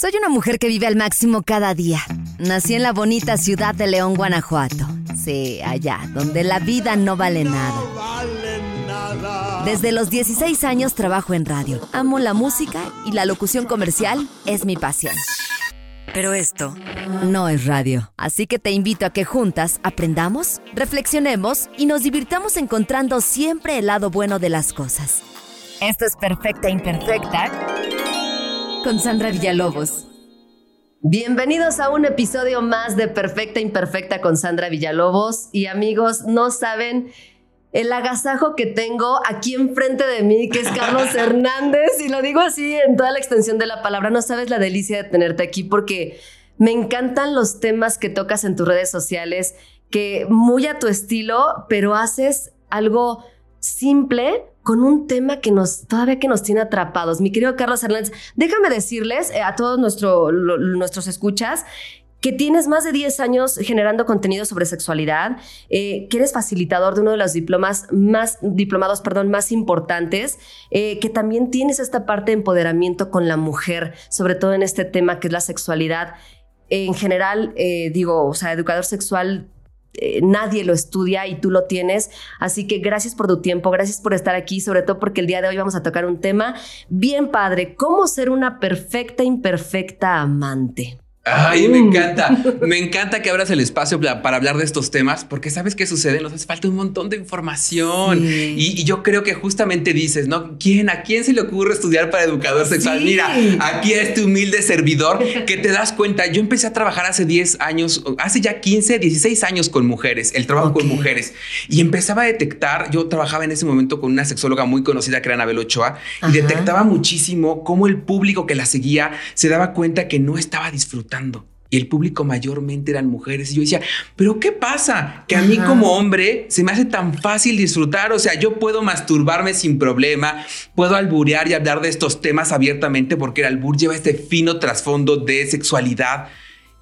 Soy una mujer que vive al máximo cada día. Nací en la bonita ciudad de León, Guanajuato. Sí, allá, donde la vida no vale nada. Desde los 16 años trabajo en radio. Amo la música y la locución comercial es mi pasión. Pero esto no es radio. Así que te invito a que juntas aprendamos, reflexionemos y nos divirtamos encontrando siempre el lado bueno de las cosas. Esto es Perfecta Imperfecta con Sandra Villalobos. Bienvenidos a un episodio más de Perfecta Imperfecta con Sandra Villalobos. Y amigos, no saben el agasajo que tengo aquí enfrente de mí, que es Carlos Hernández, y lo digo así en toda la extensión de la palabra. No sabes la delicia de tenerte aquí porque me encantan los temas que tocas en tus redes sociales, que muy a tu estilo, pero haces algo simple con un tema que nos todavía que nos tiene atrapados. Mi querido Carlos Hernández, déjame decirles eh, a todos nuestro, nuestros escuchas que tienes más de 10 años generando contenido sobre sexualidad, eh, que eres facilitador de uno de los diplomas más, diplomados perdón, más importantes, eh, que también tienes esta parte de empoderamiento con la mujer, sobre todo en este tema que es la sexualidad. En general, digo, o sea, educador sexual eh, nadie lo estudia y tú lo tienes. Así que gracias por tu tiempo, gracias por estar aquí, sobre todo porque el día de hoy vamos a tocar un tema bien padre, cómo ser una perfecta, imperfecta amante. Ay, me encanta. Me encanta que abras el espacio para hablar de estos temas, porque sabes qué sucede, nos hace falta un montón de información. Y, yo creo que justamente dices, ¿no? ¿Quién, ¿A quién se le ocurre estudiar para educador sexual? Mira, aquí este humilde servidor que te das cuenta. Yo empecé a trabajar hace 10 años, hace ya 15, 16 años con mujeres, el trabajo con mujeres. Y empezaba a detectar, yo trabajaba en ese momento con una sexóloga muy conocida que era Anabel Ochoa, y detectaba muchísimo cómo el público que la seguía se daba cuenta que no estaba disfrutando y el público mayormente eran mujeres. Y yo decía, pero ¿qué pasa? Que a mí como hombre se me hace tan fácil disfrutar. O sea, yo puedo masturbarme sin problema, puedo alburear y hablar de estos temas abiertamente porque el albur lleva este fino trasfondo de sexualidad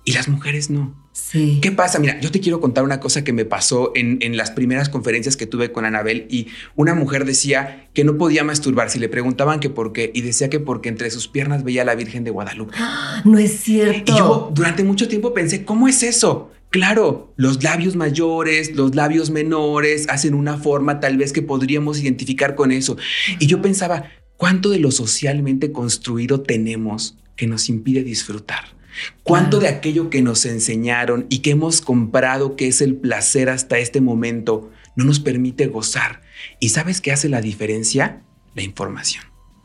y las mujeres no. Sí. ¿Qué pasa? Mira, yo te quiero contar una cosa que me pasó en, en, las primeras conferencias que tuve con Anabel y una mujer decía que no podía masturbarse y le preguntaban que por qué y decía que porque entre sus piernas veía a la Virgen de Guadalupe. No es cierto. Y yo durante mucho tiempo pensé, ¿cómo es eso? Claro, los labios mayores, los labios menores hacen una forma tal vez que podríamos identificar con eso. Y yo pensaba, ¿cuánto de lo socialmente construido tenemos que nos impide disfrutar? ¿Cuánto de aquello que nos enseñaron y que hemos comprado, que es el placer hasta este momento, no nos permite gozar? ¿Y sabes qué hace la diferencia? La información.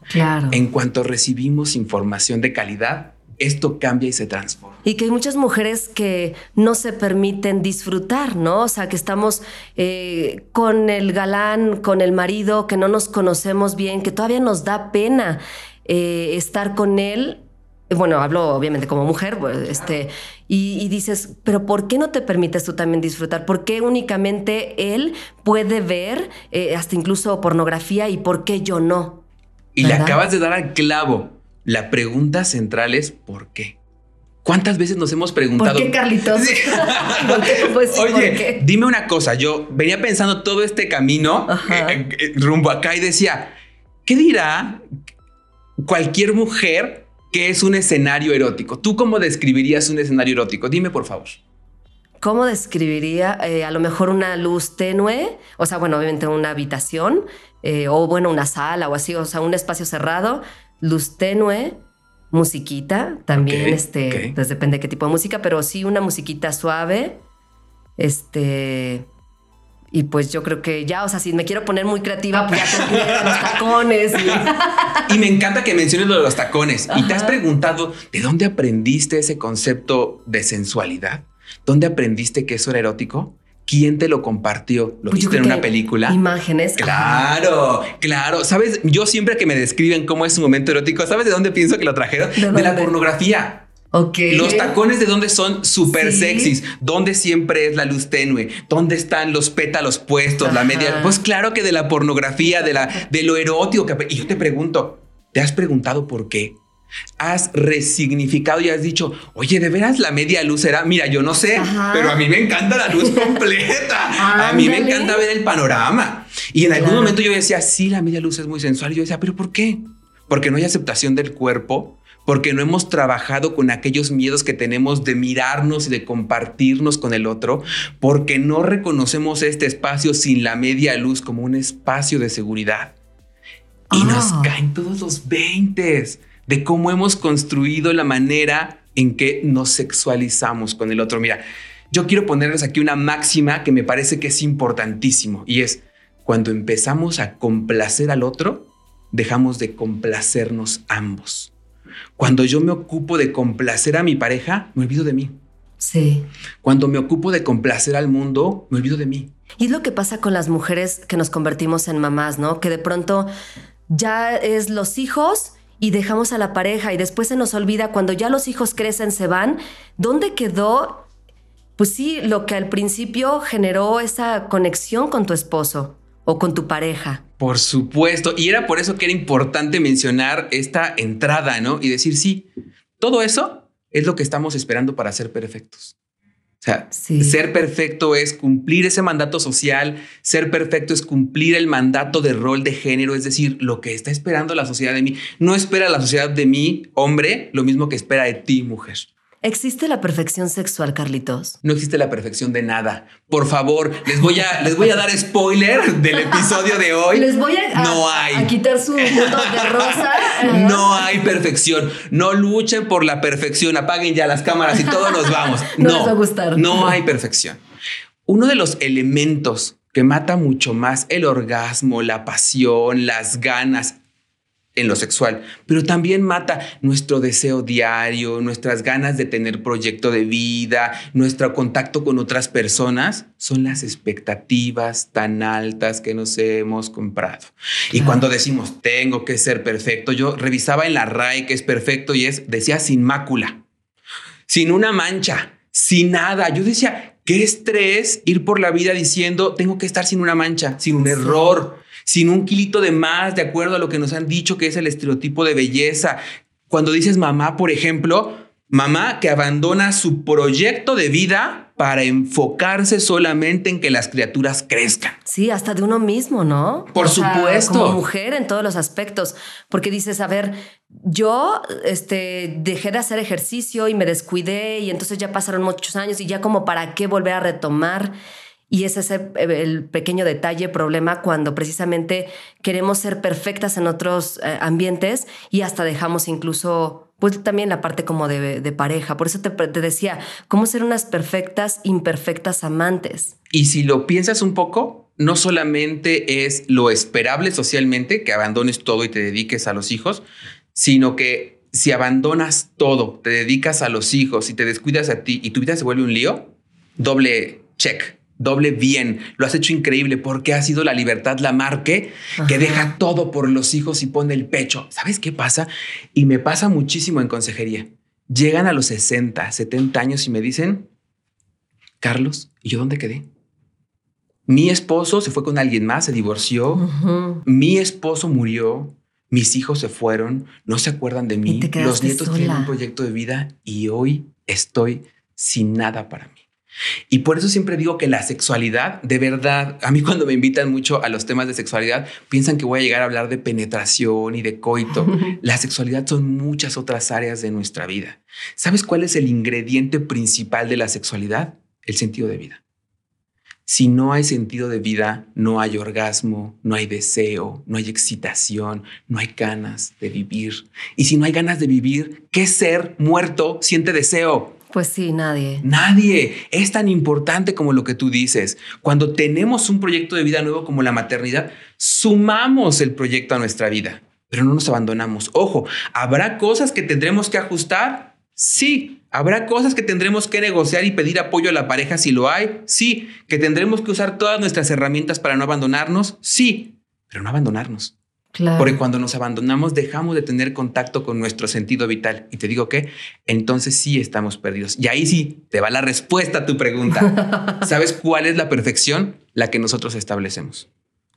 Claro. En cuanto recibimos información de calidad, esto cambia y se transforma. Y que hay muchas mujeres que no se permiten disfrutar, ¿no? O sea, que estamos eh, con el galán, con el marido, que no nos conocemos bien, que todavía nos da pena eh, estar con él bueno, hablo obviamente como mujer, pues, este, y, dices, pero ¿por qué no te permites tú también disfrutar? ¿Por qué únicamente él puede ver eh, hasta incluso pornografía y por qué yo no? Y le acabas de dar al clavo. La pregunta central es ¿por qué? ¿Cuántas veces nos hemos preguntado? ¿Por qué, Carlitos? Pues Oye, dime una cosa. Yo venía pensando todo este camino eh, eh, rumbo acá y decía, ¿qué dirá cualquier mujer ¿Qué es un escenario erótico? ¿Tú cómo describirías un escenario erótico? Dime, por favor. ¿Cómo describiría eh, a lo mejor una luz tenue? O sea, bueno, obviamente una habitación, eh, o bueno, una sala o así, o sea, un espacio cerrado, luz tenue, musiquita, también, este, pues depende de qué tipo de música, pero sí una musiquita suave, este, y pues yo creo que ya, o sea, si me quiero poner muy creativa, pues ya los tacones. Y... me encanta que menciones lo de los tacones. ¿Y te has preguntado de dónde aprendiste ese concepto de sensualidad? ¿Dónde aprendiste que eso era erótico? ¿Quién te lo compartió? ¿Lo pues viste en una película? Imágenes. Claro, claro. Sabes, yo siempre que me describen cómo es un momento erótico, ¿sabes de dónde pienso que lo trajeron? ¿De, la pornografía. Los tacones de dónde son súper sexys, dónde siempre es la luz tenue, dónde están los pétalos puestos, la media. Pues claro que de la pornografía, de, la, de lo erótico. Que, y yo te pregunto, ¿te has preguntado por qué? Has resignificado y has dicho, oye, de veras la media luz era, mira, yo no sé, pero a mí me encanta la luz completa. a mí me encanta ver el panorama. Y en algún momento yo decía, sí, la media luz es muy sensual. Y yo decía, pero ¿por qué? Porque no hay aceptación del cuerpo porque no hemos trabajado con aquellos miedos que tenemos de mirarnos y de compartirnos con el otro, porque no reconocemos este espacio sin la media luz como un espacio de seguridad. Y nos ah. caen todos los veintes de cómo hemos construido la manera en que nos sexualizamos con el otro. Mira, yo quiero ponerles aquí una máxima que me parece que es importantísimo y es cuando empezamos a complacer al otro, dejamos de complacernos ambos. Cuando yo me ocupo de complacer a mi pareja, me olvido de mí. Sí. Cuando me ocupo de complacer al mundo, me olvido de mí. Y es lo que pasa con las mujeres que nos convertimos en mamás, ¿no? Que de pronto ya es los hijos y dejamos a la pareja y después se nos olvida cuando ya los hijos crecen, se van, ¿dónde quedó? Pues sí, lo que al principio generó esa conexión con tu esposo o con tu pareja. Por supuesto, y era por eso que era importante mencionar esta entrada, ¿no? Y decir, sí, todo eso es lo que estamos esperando para ser perfectos. O sea, ser perfecto es cumplir ese mandato social, ser perfecto es cumplir el mandato de rol de género, es decir, lo que está esperando la sociedad de mí. No espera la sociedad de mí, hombre, lo mismo que espera de ti, mujer. ¿Existe la perfección sexual, Carlitos? No existe la perfección de nada. Por favor, les voy a, les voy a dar spoiler del episodio de hoy. Les voy a, no hay. quitar su de rosa. no hay perfección. No luchen por la perfección. Apaguen ya las cámaras y todos nos vamos. no, no les va a gustar. No hay perfección. Uno de los elementos que mata mucho más el orgasmo, la pasión, las ganas en lo sexual, pero también mata nuestro deseo diario, nuestras ganas de tener proyecto de vida, nuestro contacto con otras personas, son las expectativas tan altas que nos hemos comprado. Y cuando decimos, tengo que ser perfecto, yo revisaba en la RAE que es perfecto y es, decía, sin mácula, sin una mancha, sin nada. Yo decía, qué estrés ir por la vida diciendo, tengo que estar sin una mancha, sin un error sin un kilito de más, de acuerdo a lo que nos han dicho que es el estereotipo de belleza. Cuando dices mamá, por ejemplo, mamá que abandona su proyecto de vida para enfocarse solamente en que las criaturas crezcan. Sí, hasta de uno mismo, ¿no? Por supuesto. como mujer en todos los aspectos, porque dices, a ver, yo este, dejé de hacer ejercicio y me descuidé y entonces ya pasaron muchos años y ya como para qué volver a retomar. Y ese es el, pequeño detalle, problema, cuando precisamente queremos ser perfectas en otros eh, ambientes y hasta dejamos incluso, pues también la parte como de, pareja. Por eso te, te, decía, cómo ser unas perfectas, imperfectas amantes. Y si lo piensas un poco, no solamente es lo esperable socialmente, que abandones todo y te dediques a los hijos, sino que si abandonas todo, te dedicas a los hijos y te descuidas a ti y tu vida se vuelve un lío, doble check doble bien, lo has hecho increíble porque ha sido la libertad la marque que deja todo por los hijos y pone el pecho. ¿Sabes qué pasa? Y me pasa muchísimo en consejería. Llegan a los 60, 70 años y me dicen, Carlos, ¿y yo dónde quedé? Mi esposo se fue con alguien más, se divorció, mi esposo murió, mis hijos se fueron, no se acuerdan de mí, los nietos tienen un proyecto de vida y hoy estoy sin nada para mí. Y por eso siempre digo que la sexualidad, de verdad, a mí cuando me invitan mucho a los temas de sexualidad, piensan que voy a llegar a hablar de penetración y de coito. la sexualidad son muchas otras áreas de nuestra vida. ¿Sabes cuál es el ingrediente principal de la sexualidad? El sentido de vida. Si no hay sentido de vida, no hay orgasmo, no hay deseo, no hay excitación, no hay ganas de vivir. Y si no hay ganas de vivir, ¿qué ser muerto siente deseo? Pues sí, nadie. Nadie. Es tan importante como lo que tú dices. Cuando tenemos un proyecto de vida nuevo como la maternidad, sumamos el proyecto a nuestra vida, pero no nos abandonamos. Ojo, ¿habrá cosas que tendremos que ajustar? Sí. ¿Habrá cosas que tendremos que negociar y pedir apoyo a la pareja si lo hay? Sí. ¿Que tendremos que usar todas nuestras herramientas para no abandonarnos? Sí. Pero no abandonarnos. Porque cuando nos abandonamos dejamos de tener contacto con nuestro sentido vital. Y te digo que entonces sí estamos perdidos. Y ahí sí te va la respuesta a tu pregunta. ¿Sabes cuál es la perfección? La que nosotros establecemos.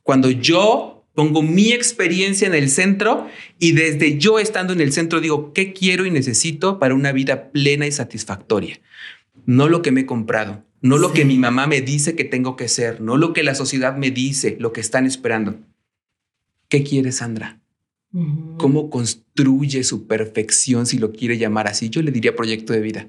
Cuando yo pongo mi experiencia en el centro y desde yo estando en el centro digo qué quiero y necesito para una vida plena y satisfactoria. No lo que me he comprado, no lo que mi mamá me dice que tengo que ser, no lo que la sociedad me dice, lo que están esperando ¿Qué quieres, Sandra? cómo construye su perfección, si lo quiere llamar así. Yo le diría proyecto de vida.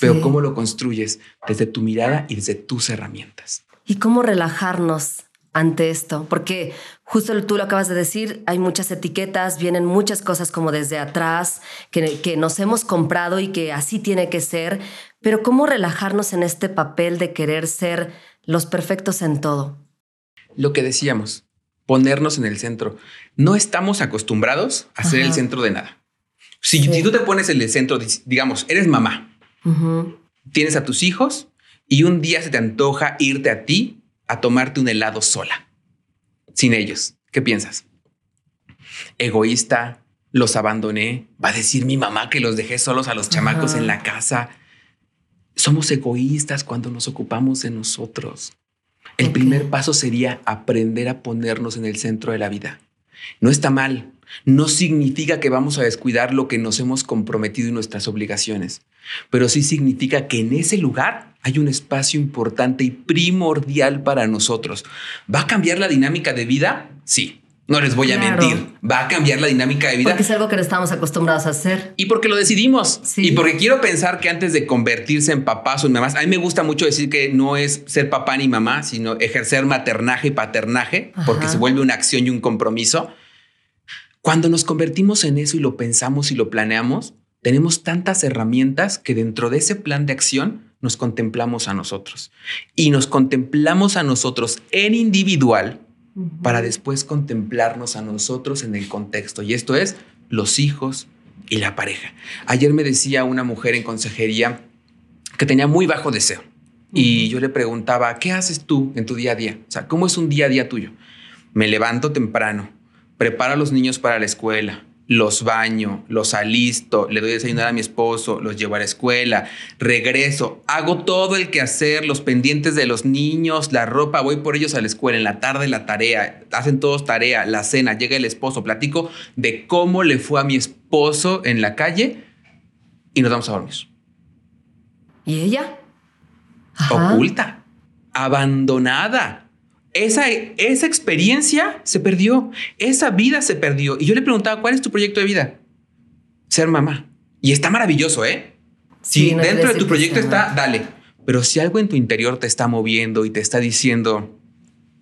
Pero cómo lo construyes desde tu mirada y desde tus herramientas. Y cómo relajarnos ante esto, porque justo tú lo acabas de decir, hay muchas etiquetas, vienen muchas cosas como desde atrás que, que nos hemos comprado y que así tiene que ser, pero cómo relajarnos en este papel de querer ser los perfectos en todo. Lo que decíamos, ponernos en el centro. No estamos acostumbrados a ser el centro de nada. Si, tú te pones en el centro, digamos, eres mamá, tienes a tus hijos y un día se te antoja irte a ti a tomarte un helado sola, sin ellos. ¿Qué piensas? Egoísta, los abandoné, va a decir mi mamá que los dejé solos a los chamacos en la casa. Somos egoístas cuando nos ocupamos de nosotros. El primer paso sería aprender a ponernos en el centro de la vida. No está mal, no significa que vamos a descuidar lo que nos hemos comprometido y nuestras obligaciones, pero sí significa que en ese lugar hay un espacio importante y primordial para nosotros. ¿Va a cambiar la dinámica de vida? Sí. No les voy a mentir, va a cambiar la dinámica de vida. Porque es algo que no estamos acostumbrados a hacer. Y porque lo decidimos. Y porque quiero pensar que antes de convertirse en papás o en mamás, a mí me gusta mucho decir que no es ser papá ni mamá, sino ejercer maternaje y paternaje, porque se vuelve una acción y un compromiso. Cuando nos convertimos en eso y lo pensamos y lo planeamos, tenemos tantas herramientas que dentro de ese plan de acción nos contemplamos a nosotros. Y nos contemplamos a nosotros en individual para después contemplarnos a nosotros en el contexto. Y esto es los hijos y la pareja. Ayer me decía una mujer en consejería que tenía muy bajo deseo. Y yo le preguntaba, ¿qué haces tú en tu día a día? O sea, ¿cómo es un día a día tuyo? Me levanto temprano, preparo a los niños para la escuela, los baño, los alisto, le doy desayunar a mi esposo, los llevo a la escuela, regreso, hago todo el que hacer, los pendientes de los niños, la ropa, voy por ellos a la escuela, en la tarde la tarea, hacen todos tarea, la cena, llega el esposo, platico de cómo le fue a mi esposo en la calle y nos vamos a dormir. ¿Y ella? Oculta, abandonada esa, esa experiencia se perdió, esa vida se perdió. Y yo le preguntaba, ¿cuál es tu proyecto de vida? Ser mamá. Y está maravilloso, ¿eh? Si dentro de tu proyecto está, dale. Pero si algo en tu interior te está moviendo y te está diciendo,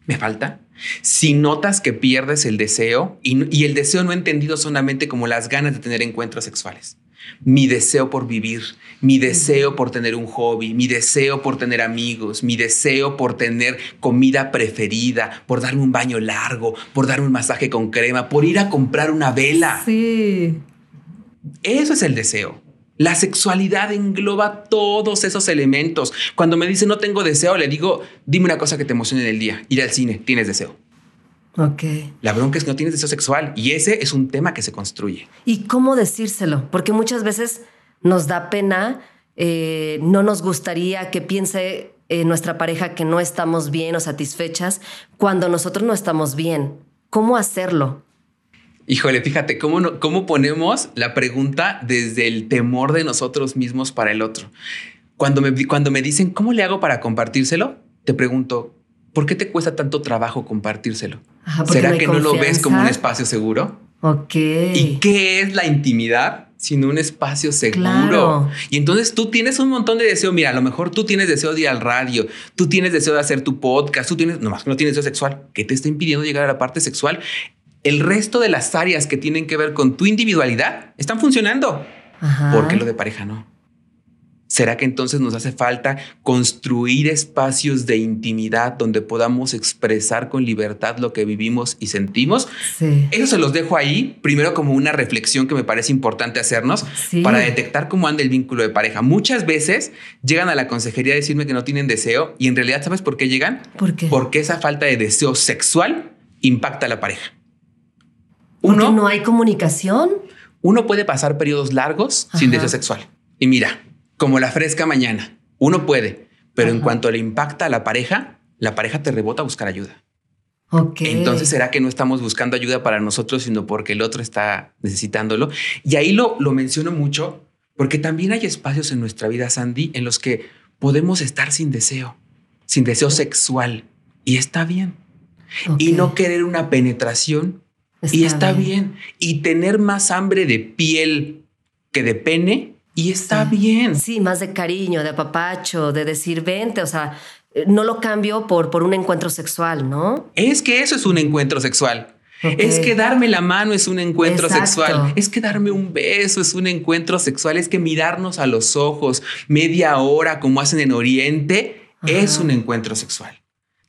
me falta, si notas que pierdes el deseo y, y el deseo no entendido solamente como las ganas de tener encuentros sexuales, mi deseo por vivir, mi deseo por tener un hobby, mi deseo por tener amigos, mi deseo por tener comida preferida, por darme un baño largo, por darme un masaje con crema, por ir a comprar una vela. Sí. Eso es el deseo. La sexualidad engloba todos esos elementos. Cuando me dice no tengo deseo, le digo, dime una cosa que te emocione en el día. Ir al cine, tienes deseo. Ok. La bronca es que no tienes deseo sexual y ese es un tema que se construye. ¿Y cómo decírselo? Porque muchas veces nos da pena, eh, no nos gustaría que piense eh, nuestra pareja que no estamos bien o satisfechas cuando nosotros no estamos bien. ¿Cómo hacerlo? Híjole, fíjate cómo, cómo ponemos la pregunta desde el temor de nosotros mismos para el otro. Cuando me, cuando me dicen, ¿cómo le hago para compartírselo? Te pregunto, ¿por qué te cuesta tanto trabajo compartírselo? ¿Será que no lo ves como un espacio seguro? Ok. ¿Y qué es la intimidad? sino un espacio seguro. Y entonces tú tienes un montón de deseo. Mira, a lo mejor tú tienes deseo de ir al radio, tú tienes deseo de hacer tu podcast, tú tienes, nomás que no tienes deseo sexual. ¿Qué te está impidiendo llegar a la parte sexual? El resto de las áreas que tienen que ver con tu individualidad están funcionando. Porque lo de pareja no. ¿Será que entonces nos hace falta construir espacios de intimidad donde podamos expresar con libertad lo que vivimos y sentimos? Sí. Eso se los dejo ahí, primero como una reflexión que me parece importante hacernos para detectar cómo anda el vínculo de pareja. Muchas veces llegan a la consejería a decirme que no tienen deseo y en realidad, ¿sabes por qué llegan? ¿Por qué? Porque esa falta de deseo sexual impacta a la pareja. Uno, no hay comunicación. Uno puede pasar periodos largos sin deseo sexual. Y mira, como la fresca mañana. Uno puede, pero en cuanto le impacta a la pareja, la pareja te rebota a buscar ayuda. Okay. Entonces será que no estamos buscando ayuda para nosotros, sino porque el otro está necesitándolo. Y ahí lo, lo menciono mucho porque también hay espacios en nuestra vida, Sandy, en los que podemos estar sin deseo, sin deseo sexual. Y está bien. Y no querer una penetración y está bien. Y tener más hambre de piel que de pene, y está bien. Sí, más de cariño, de apapacho, de decir vente, o sea, eh, no lo cambio por, por un encuentro sexual, ¿no? Es que eso es un encuentro sexual. Es que darme la mano es un encuentro sexual. Es que darme un beso es un encuentro sexual. Es que mirarnos a los ojos media hora como hacen en Oriente es un encuentro sexual.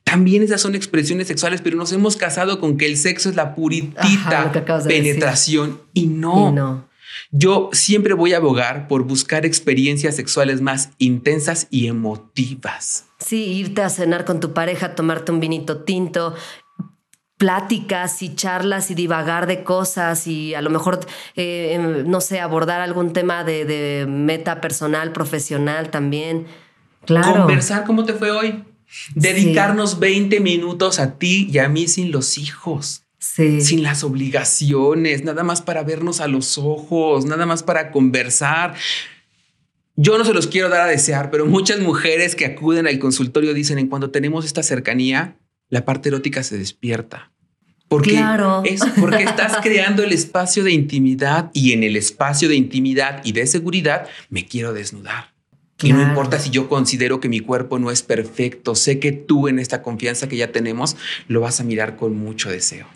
También esas son expresiones sexuales, pero nos hemos casado con que el sexo es la puritita penetración y no. y no. Yo siempre voy a abogar por buscar experiencias sexuales más intensas y emotivas. Sí, irte a cenar con tu pareja, tomarte un vinito tinto, pláticas y charlas y divagar de cosas y a lo mejor, eh, em, no sé, abordar algún tema de, meta personal, profesional también. Claro. Conversar cómo te fue hoy. Dedicarnos 20 minutos a ti y a mí sin los hijos. Sin las obligaciones, nada más para vernos a los ojos, nada más para conversar. Yo no se los quiero dar a desear, pero muchas mujeres que acuden al consultorio dicen en cuando tenemos esta cercanía, la parte erótica se despierta. Porque claro. es porque estás creando el espacio de intimidad y en el espacio de intimidad y de seguridad me quiero desnudar. Y no importa si yo considero que mi cuerpo no es perfecto, sé que tú en esta confianza que ya tenemos lo vas a mirar con mucho deseo.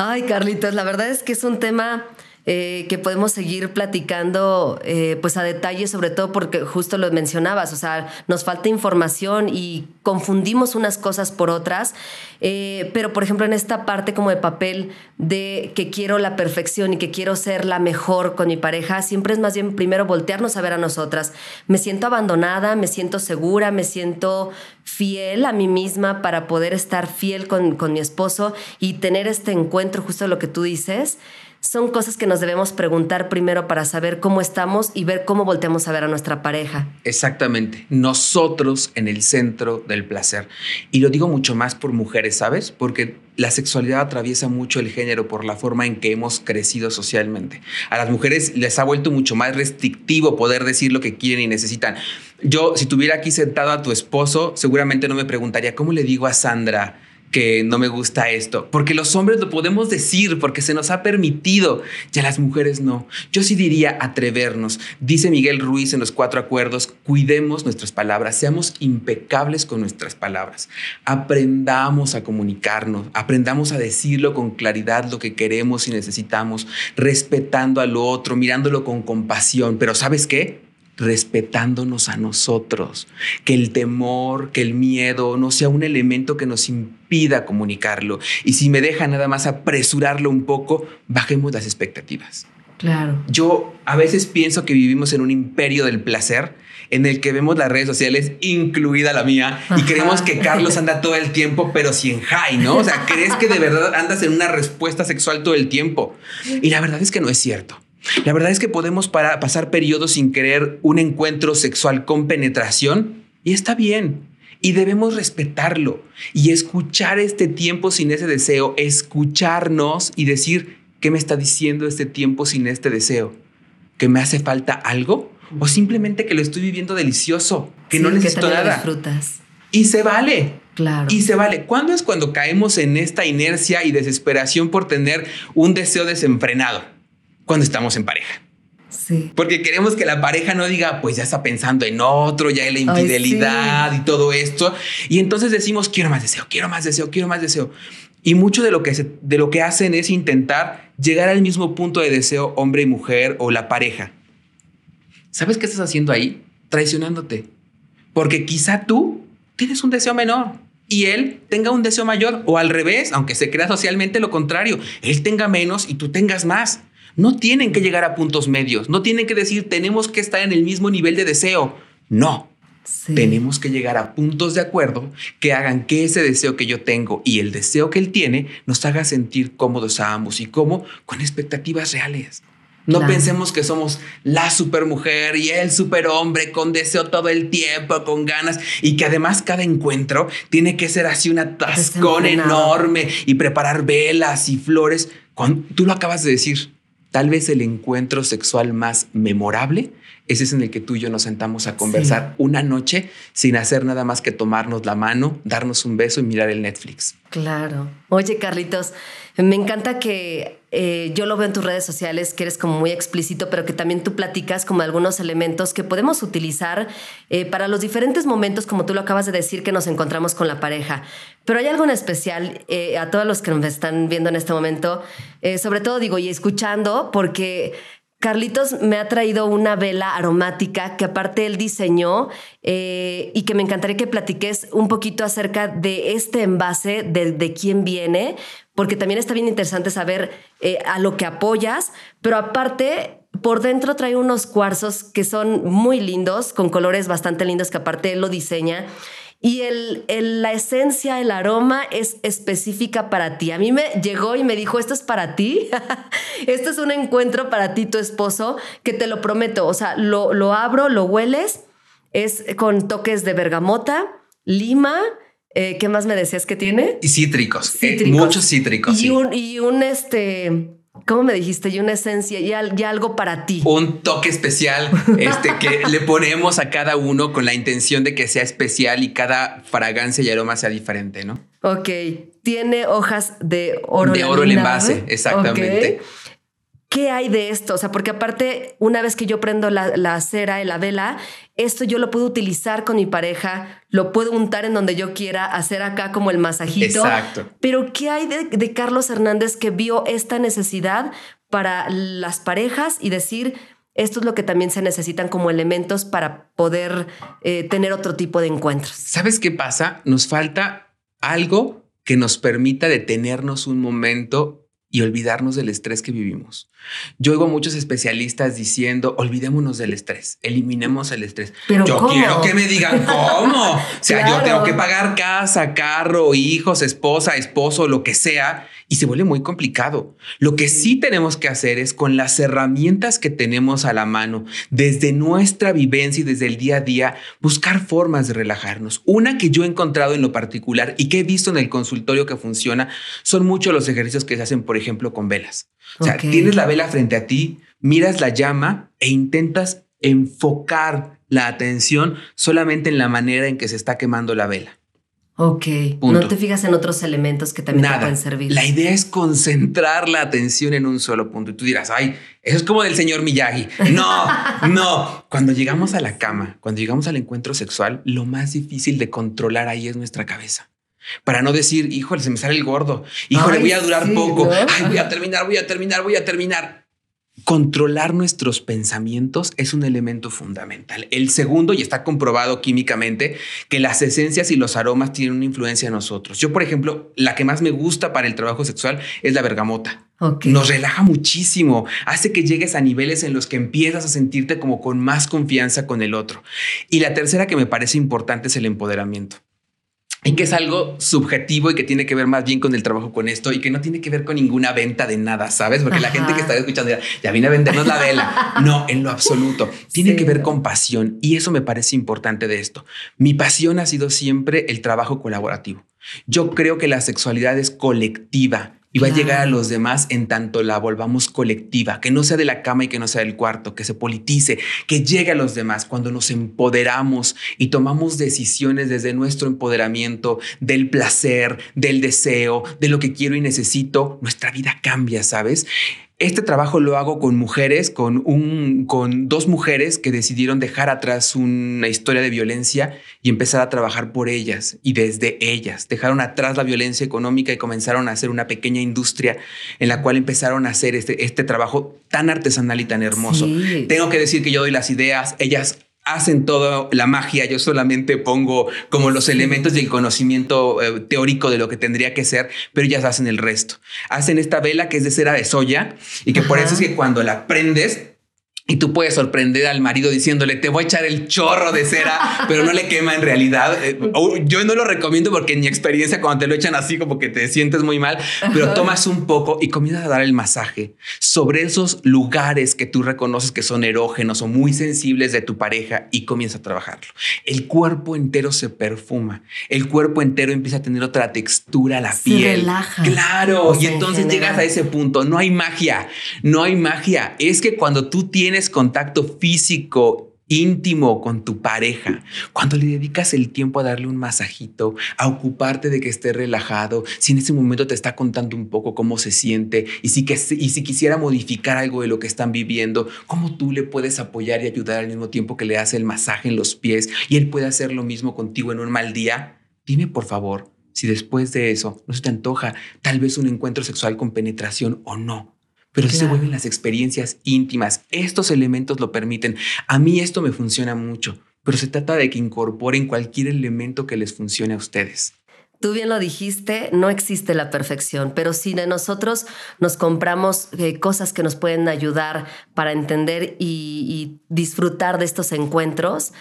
Ay, Carlitos, la verdad es que es un tema eh, que podemos seguir platicando eh, pues a detalle, sobre todo porque justo lo mencionabas, o sea, nos falta información y confundimos unas cosas por otras, eh, pero por ejemplo en esta parte como de papel de que quiero la perfección y que quiero ser la mejor con mi pareja, siempre es más bien primero voltearnos a ver a nosotras. Me siento abandonada, me siento segura, me siento fiel a mí misma para poder estar fiel con, con mi esposo y tener este encuentro, justo lo que tú dices son cosas que nos debemos preguntar primero para saber cómo estamos y ver cómo volteamos a ver a nuestra pareja. Exactamente, nosotros en el centro del placer. Y lo digo mucho más por mujeres, ¿sabes? Porque la sexualidad atraviesa mucho el género por la forma en que hemos crecido socialmente. A las mujeres les ha vuelto mucho más restrictivo poder decir lo que quieren y necesitan. Yo, si tuviera aquí sentado a tu esposo, seguramente no me preguntaría, ¿cómo le digo a Sandra? Que no me gusta esto, porque los hombres lo podemos decir, porque se nos ha permitido, ya las mujeres no. Yo sí diría atrevernos. Dice Miguel Ruiz en los cuatro acuerdos, cuidemos nuestras palabras, seamos impecables con nuestras palabras, aprendamos a comunicarnos, aprendamos a decirlo con claridad lo que queremos y necesitamos, respetando al otro, mirándolo con compasión, pero ¿sabes qué? Respetándonos a nosotros, que el temor, que el miedo no sea un elemento que nos impida comunicarlo. Y si me deja nada más apresurarlo un poco, bajemos las expectativas. Claro. Yo a veces pienso que vivimos en un imperio del placer en el que vemos las redes sociales, incluida la mía, y creemos que Carlos anda todo el tiempo, pero sin high, ¿no? O sea, crees que de verdad andas en una respuesta sexual todo el tiempo. Y la verdad es que no es cierto. La verdad es que podemos pasar periodos sin querer un encuentro sexual con penetración y está bien. Y debemos respetarlo y escuchar este tiempo sin ese deseo, escucharnos y decir, ¿qué me está diciendo este tiempo sin este deseo? ¿Que me hace falta algo? ¿O simplemente que lo estoy viviendo delicioso? Que no necesito nada. Y se vale. Claro. Y se vale. ¿Cuándo es cuando caemos en esta inercia y desesperación por tener un deseo desenfrenado? Cuando estamos en pareja. Sí. Porque queremos que la pareja no diga, pues ya está pensando en otro, ya hay la infidelidad y todo esto. Y entonces decimos, quiero más deseo, quiero más deseo, quiero más deseo. Y mucho de lo que, de lo que hacen es intentar llegar al mismo punto de deseo hombre y mujer o la pareja. ¿Sabes qué estás haciendo ahí? Traicionándote. Porque quizá tú tienes un deseo menor y él tenga un deseo mayor o al revés, aunque se crea socialmente lo contrario, él tenga menos y tú tengas más. No tienen que llegar a puntos medios, no tienen que decir tenemos que estar en el mismo nivel de deseo. No. Tenemos que llegar a puntos de acuerdo que hagan que ese deseo que yo tengo y el deseo que él tiene nos haga sentir cómodos a ambos y cómo con expectativas reales. No pensemos que somos la supermujer y el superhombre con deseo todo el tiempo, con ganas y que además cada encuentro tiene que ser así un atascón enorme y preparar velas y flores. Cuando, tú lo acabas de decir, tal vez el encuentro sexual más memorable ese es en el que tú y yo nos sentamos a conversar una noche sin hacer nada más que tomarnos la mano, darnos un beso y mirar el Netflix. Claro. Oye, Carlitos, me encanta que eh, yo lo veo en tus redes sociales, que eres como muy explícito, pero que también tú platicas como algunos elementos que podemos utilizar eh, para los diferentes momentos, como tú lo acabas de decir, que nos encontramos con la pareja. Pero hay algo en especial eh, a todos los que nos están viendo en este momento, sobre todo digo, y escuchando, porque Carlitos me ha traído una vela aromática que aparte él diseñó y que me encantaría que platiques un poquito acerca de este envase, de, quién viene, porque también está bien interesante saber eh, a lo que apoyas, pero aparte por dentro trae unos cuarzos que son muy lindos, con colores bastante lindos que aparte él lo diseña. Y el, la esencia, el aroma es específica para ti. A mí me llegó y me dijo, esto es para ti, esto es un encuentro para ti, tu esposo, que te lo prometo, o sea, lo, lo abro, lo hueles, es con toques de bergamota, lima, eh, ¿qué más me decías que tiene? Y cítricos, eh, muchos cítricos. Y, un, y un este ¿Cómo me dijiste? Y una esencia y, algo para ti. Un toque especial este, que le ponemos a cada uno con la intención de que sea especial y cada fragancia y aroma sea diferente, ¿no? Ok. Tiene hojas de oro. De oro el envase, exactamente. ¿Qué hay de esto? O sea, porque aparte, una vez que yo prendo la, cera y la vela, esto yo lo puedo utilizar con mi pareja, lo puedo untar en donde yo quiera, hacer acá como el masajito. Exacto. Pero ¿qué hay de, Carlos Hernández que vio esta necesidad para las parejas y decir, esto es lo que también se necesitan como elementos para poder eh, tener otro tipo de encuentros? ¿Sabes qué pasa? Nos falta algo que nos permita detenernos un momento y olvidarnos del estrés que vivimos. Yo oigo a muchos especialistas diciendo, olvidémonos del estrés, eliminemos el estrés. Pero yo quiero que me digan cómo. o sea, yo tengo que pagar casa, carro, hijos, esposa, esposo, lo que sea, y se vuelve muy complicado. Lo que sí tenemos que hacer es con las herramientas que tenemos a la mano, desde nuestra vivencia y desde el día a día, buscar formas de relajarnos. Una que yo he encontrado en lo particular y que he visto en el consultorio que funciona son muchos los ejercicios que se hacen, por ejemplo, con velas. O sea, tienes la vela frente a ti, miras la llama e intentas enfocar la atención solamente en la manera en que se está quemando la vela. Ok. No te fijas en otros elementos que también te pueden servir. La idea es concentrar la atención en un solo punto. Y tú dirás, ay, eso es como del señor Miyagi. No, no. Cuando llegamos a la cama, cuando llegamos al encuentro sexual, lo más difícil de controlar ahí es nuestra cabeza. Para no decir, híjole, se me sale el gordo. Híjole, voy a durar poco. Ay, voy a terminar, voy a terminar, voy a terminar. Controlar nuestros pensamientos es un elemento fundamental. El segundo, y está comprobado químicamente, que las esencias y los aromas tienen una influencia en nosotros. Yo, por ejemplo, la que más me gusta para el trabajo sexual es la bergamota. Nos relaja muchísimo, hace que llegues a niveles en los que empiezas a sentirte como con más confianza con el otro. Y la tercera que me parece importante es el empoderamiento y que es algo subjetivo y que tiene que ver más bien con el trabajo con esto y que no tiene que ver con ninguna venta de nada, ¿sabes? Porque la gente que está escuchando ya, viene a vendernos la vela. No, en lo absoluto. Tiene que ver con pasión y eso me parece importante de esto. Mi pasión ha sido siempre el trabajo colaborativo. Yo creo que la sexualidad es colectiva y va a llegar a los demás en tanto la volvamos colectiva, que no sea de la cama y que no sea del cuarto, que se politice, que llegue a los demás cuando nos empoderamos y tomamos decisiones desde nuestro empoderamiento, del placer, del deseo, de lo que quiero y necesito, nuestra vida cambia, ¿sabes? Este trabajo lo hago con mujeres, con, un, con dos mujeres que decidieron dejar atrás una historia de violencia y empezar a trabajar por ellas y desde ellas. Dejaron atrás la violencia económica y comenzaron a hacer una pequeña industria en la cual empezaron a hacer este, este trabajo tan artesanal y tan hermoso. Tengo que decir que yo doy las ideas, ellas hacen toda la magia, yo solamente pongo como los elementos del conocimiento eh, teórico de lo que tendría que ser, pero ellas hacen el resto. Hacen esta vela que es de cera de soya y que por eso es que cuando la prendes y tú puedes sorprender al marido diciéndole, te voy a echar el chorro de cera, pero no le quema en realidad. Eh, yo no lo recomiendo porque en mi experiencia cuando te lo echan así como que te sientes muy mal, pero tomas un poco y comienzas a dar el masaje sobre esos lugares que tú reconoces que son erógenos o muy sensibles de tu pareja y comienza a trabajarlo. El cuerpo entero se perfuma, el cuerpo entero empieza a tener otra textura, la piel. Relaja. Claro, y entonces llegas a ese punto, no hay magia, no hay magia. Es que cuando tú tienes contacto físico íntimo con tu pareja, cuando le dedicas el tiempo a darle un masajito, a ocuparte de que esté relajado, si en ese momento te está contando un poco cómo se siente y si, que, y si quisiera modificar algo de lo que están viviendo, cómo tú le puedes apoyar y ayudar al mismo tiempo que le hace el masaje en los pies y él puede hacer lo mismo contigo en un mal día, dime por favor si después de eso no se te antoja tal vez un encuentro sexual con penetración o no pero se vuelven las experiencias íntimas. Estos elementos lo permiten. A mí esto me funciona mucho, pero se trata de que incorporen cualquier elemento que les funcione a ustedes. Tú bien lo dijiste, no existe la perfección, pero si de nosotros nos compramos eh, cosas que nos pueden ayudar para entender y disfrutar de estos encuentros,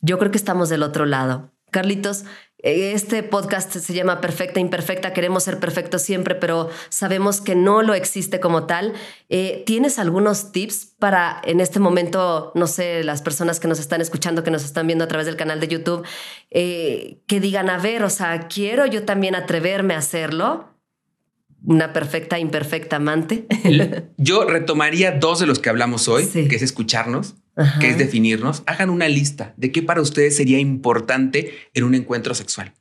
yo creo que estamos del otro lado. Carlitos, este podcast se llama Perfecta Imperfecta, queremos ser perfectos siempre, pero sabemos que no lo existe como tal. Eh, ¿Tienes algunos tips para en este momento, no sé, las personas que nos están escuchando, que nos están viendo a través del canal de YouTube, eh, que digan, a ver, o sea, quiero yo también atreverme a hacerlo? Una perfecta, imperfecta amante. Yo retomaría dos de los que hablamos hoy, que es escucharnos que es definirnos, hagan una lista de qué para ustedes sería importante en un encuentro sexual.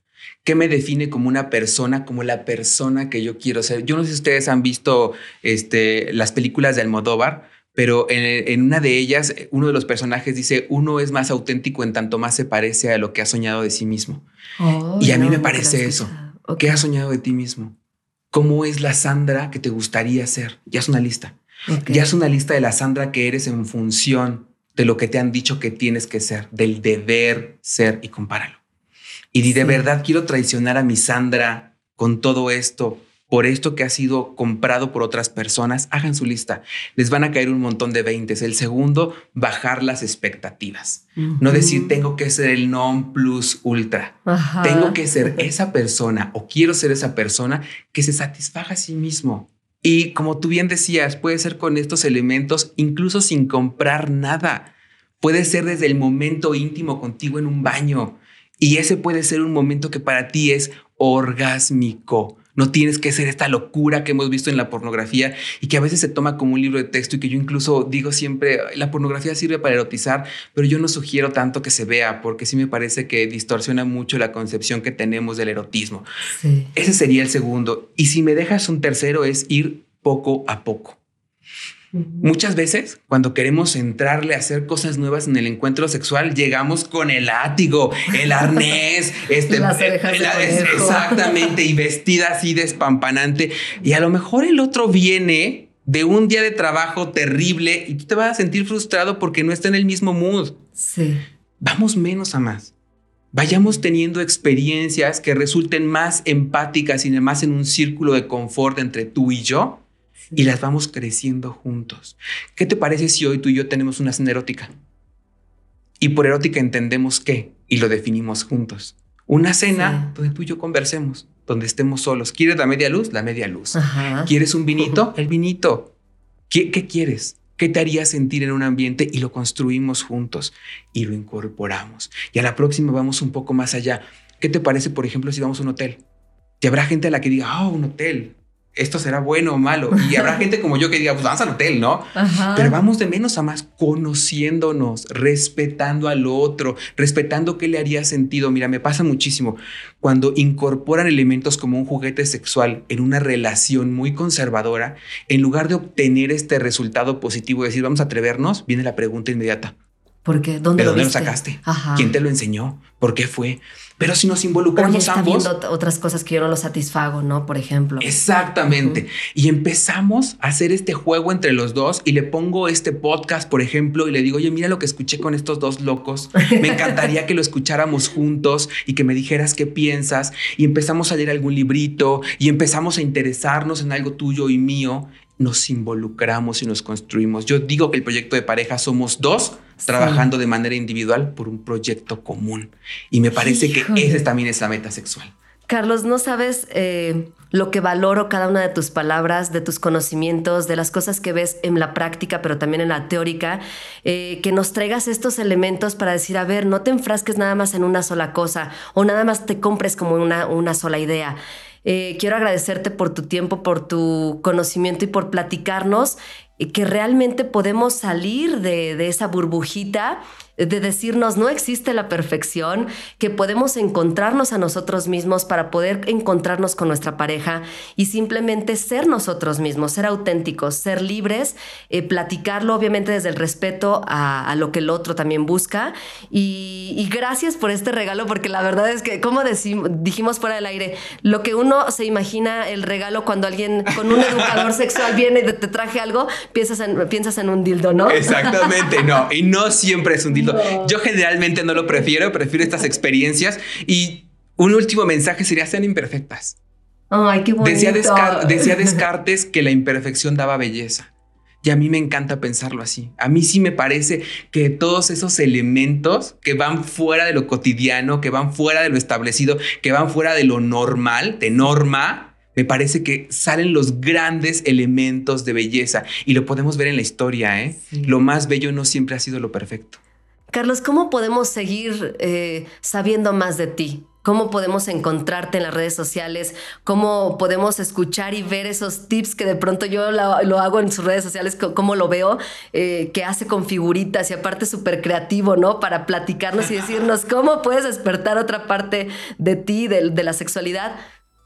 ¿Qué me define como una persona, como la persona que yo quiero ser? Yo no sé si ustedes han visto este, las películas de Almodóvar, pero en, una de ellas, uno de los personajes dice, uno es más auténtico en tanto más se parece a lo que ha soñado de sí mismo. Oh, y a mí me parece eso. ¿Qué has soñado de ti mismo? ¿Cómo es la Sandra que te gustaría ser? Ya es una lista. Ya es una lista de la Sandra que eres en función de lo que te han dicho que tienes que ser, del deber ser y compáralo. Y de verdad quiero traicionar a mi Sandra con todo esto, por esto que ha sido comprado por otras personas, hagan su lista. Les van a caer un montón de veintes. El segundo, bajar las expectativas. No decir tengo que ser el non plus ultra. Tengo que ser esa persona o quiero ser esa persona que se satisfaga a sí mismo. Y como tú bien decías, puede ser con estos elementos incluso sin comprar nada. Puede ser desde el momento íntimo contigo en un baño. Y ese puede ser un momento que para ti es orgásmico. No tienes que ser esta locura que hemos visto en la pornografía y que a veces se toma como un libro de texto y que yo incluso digo siempre, la pornografía sirve para erotizar, pero yo no sugiero tanto que se vea porque sí me parece que distorsiona mucho la concepción que tenemos del erotismo. Ese sería el segundo. Y si me dejas un tercero es ir poco a poco. Muchas veces, cuando queremos entrarle a hacer cosas nuevas en el encuentro sexual, llegamos con el látigo, el arnés, este, exactamente, y vestida así despampanante. Y a lo mejor el otro viene de un día de trabajo terrible y tú te vas a sentir frustrado porque no está en el mismo mood. Sí. Vamos menos a más. Vayamos teniendo experiencias que resulten más empáticas y más en un círculo de confort entre tú y yo y las vamos creciendo juntos. ¿Qué te parece si hoy tú y yo tenemos una cena erótica? Y por erótica entendemos qué y lo definimos juntos. Una cena donde tú y yo conversemos, donde estemos solos. ¿Quieres la media luz? La media luz. ¿Quieres un vinito? El vinito. ¿Qué, ¿Qué quieres? ¿Qué te haría sentir en un ambiente? Y lo construimos juntos y lo incorporamos. Y a la próxima vamos un poco más allá. ¿Qué te parece, por ejemplo, si vamos a un hotel? Y habrá gente a la que diga, ah, un hotel esto será bueno o malo. Y habrá gente como yo que diga, pues vamos al hotel, ¿no? Pero vamos de menos a más conociéndonos, respetando al otro, respetando qué le haría sentido. Mira, me pasa muchísimo cuando incorporan elementos como un juguete sexual en una relación muy conservadora, en lugar de obtener este resultado positivo, decir, vamos a atrevernos, viene la pregunta inmediata. ¿Por qué? ¿Dónde, ¿De dónde lo, sacaste? ¿Quién te lo enseñó? ¿Por qué fue? Pero si nos involucramos está ambos. Viendo otras cosas que yo no lo satisfago, ¿no? Por ejemplo. Exactamente. Y empezamos a hacer este juego entre los dos y le pongo este podcast, por ejemplo, y le digo, oye, mira lo que escuché con estos dos locos. Me encantaría que lo escucháramos juntos y que me dijeras qué piensas. Y empezamos a leer algún librito y empezamos a interesarnos en algo tuyo y mío. nos involucramos y nos construimos. Yo digo que el proyecto de pareja somos dos trabajando de manera individual por un proyecto común. Y me parece que esa también es la meta sexual. Carlos, no sabes eh, lo que valoro cada una de tus palabras, de tus conocimientos, de las cosas que ves en la práctica, pero también en la teórica, eh, que nos traigas estos elementos para decir, a ver, no te enfrasques nada más en una sola cosa o nada más te compres como una, una sola idea. Eh, quiero agradecerte por tu tiempo, por tu conocimiento y por platicarnos que realmente podemos salir de, de esa burbujita de decirnos no existe la perfección, que podemos encontrarnos a nosotros mismos para poder encontrarnos con nuestra pareja y simplemente ser nosotros mismos, ser auténticos, ser libres, eh, platicarlo obviamente desde el respeto a, lo que el otro también busca. Y, gracias por este regalo, porque la verdad es que, como dijimos fuera del aire, lo que uno se imagina el regalo cuando alguien con un educador sexual viene y te traje algo, piensas en, piensas en un dildo, ¿no? Exactamente, no. Y no siempre es un dildo yo generalmente no lo prefiero, prefiero estas experiencias y un último mensaje sería sean imperfectas. Ay, qué bonito. Decía, decía Descartes que la imperfección daba belleza. Y a mí me encanta pensarlo así. A mí sí me parece que todos esos elementos que van fuera de lo cotidiano, que van fuera de lo establecido, que van fuera de lo normal, de norma, me parece que salen los grandes elementos de belleza. Y lo podemos ver en la historia, ¿eh? Lo más bello no siempre ha sido lo perfecto. Carlos, ¿cómo podemos seguir eh, sabiendo más de ti? ¿Cómo podemos encontrarte en las redes sociales? ¿Cómo podemos escuchar y ver esos tips que de pronto yo lo, hago en sus redes sociales, cómo lo veo, eh, que hace con figuritas y aparte súper creativo, ¿no? Para platicarnos y decirnos cómo puedes despertar otra parte de ti, de la sexualidad.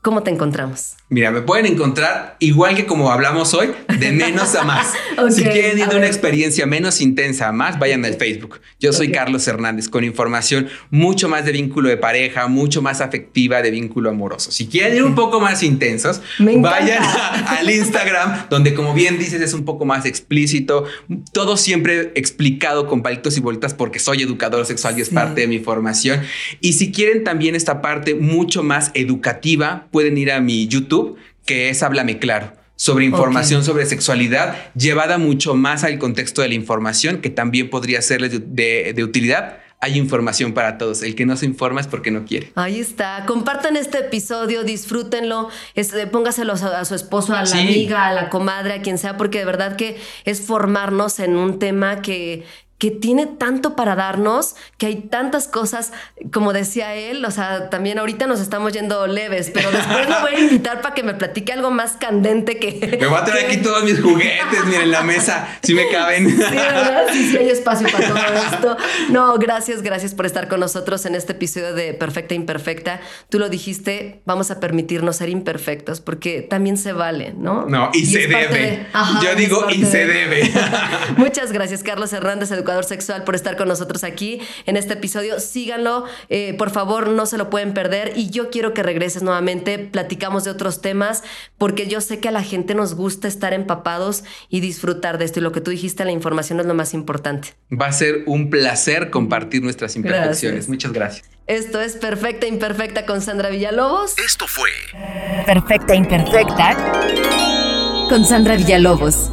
¿Cómo te encontramos? Mira, me pueden encontrar igual que como hablamos hoy, de menos a más. si quieren ir de una experiencia menos intensa a más, vayan al Facebook. Yo soy Carlos Hernández con información mucho más de vínculo de pareja, mucho más afectiva de vínculo amoroso. Si quieren ir un poco más intensos, vayan al Instagram, donde como bien dices es un poco más explícito, todo siempre explicado con palitos y vueltas porque soy educador sexual y es parte de mi formación. Y si quieren también esta parte mucho más educativa, pueden ir a mi YouTube, que es Háblame Claro sobre información sobre sexualidad, llevada mucho más al contexto de la información, que también podría serles de, utilidad. Hay información para todos. El que no se informa es porque no quiere. Ahí está. Compartan este episodio, disfrútenlo, este, póngaselo a, su esposo, a la amiga, a la comadre, a quien sea, porque de verdad que es formarnos en un tema que, que tiene tanto para darnos, que hay tantas cosas, como decía él, o sea, también ahorita nos estamos yendo leves, pero después lo voy a invitar para que me platique algo más candente que... Me voy a traer aquí todos mis juguetes, miren, en la mesa, si me caben. Sí, ¿verdad? Sí, sí hay espacio para todo esto. No, gracias, gracias por estar con nosotros en este episodio de Perfecta Imperfecta. Tú lo dijiste, vamos a permitirnos ser imperfectos, porque también se vale, ¿no? No, y, se debe. Yo digo, y se debe. Muchas gracias, Carlos Hernández, educador sexual, por estar con nosotros aquí en este episodio. Síganlo, eh, por favor, no se lo pueden perder. Y yo quiero que regreses nuevamente, platicamos de otros temas, porque yo sé que a la gente nos gusta estar empapados y disfrutar de esto. Y lo que tú dijiste, la información es lo más importante. Va a ser un placer compartir nuestras imperfecciones. Muchas gracias. Esto es Perfecta Imperfecta con Sandra Villalobos. Esto fue Perfecta Imperfecta con Sandra Villalobos.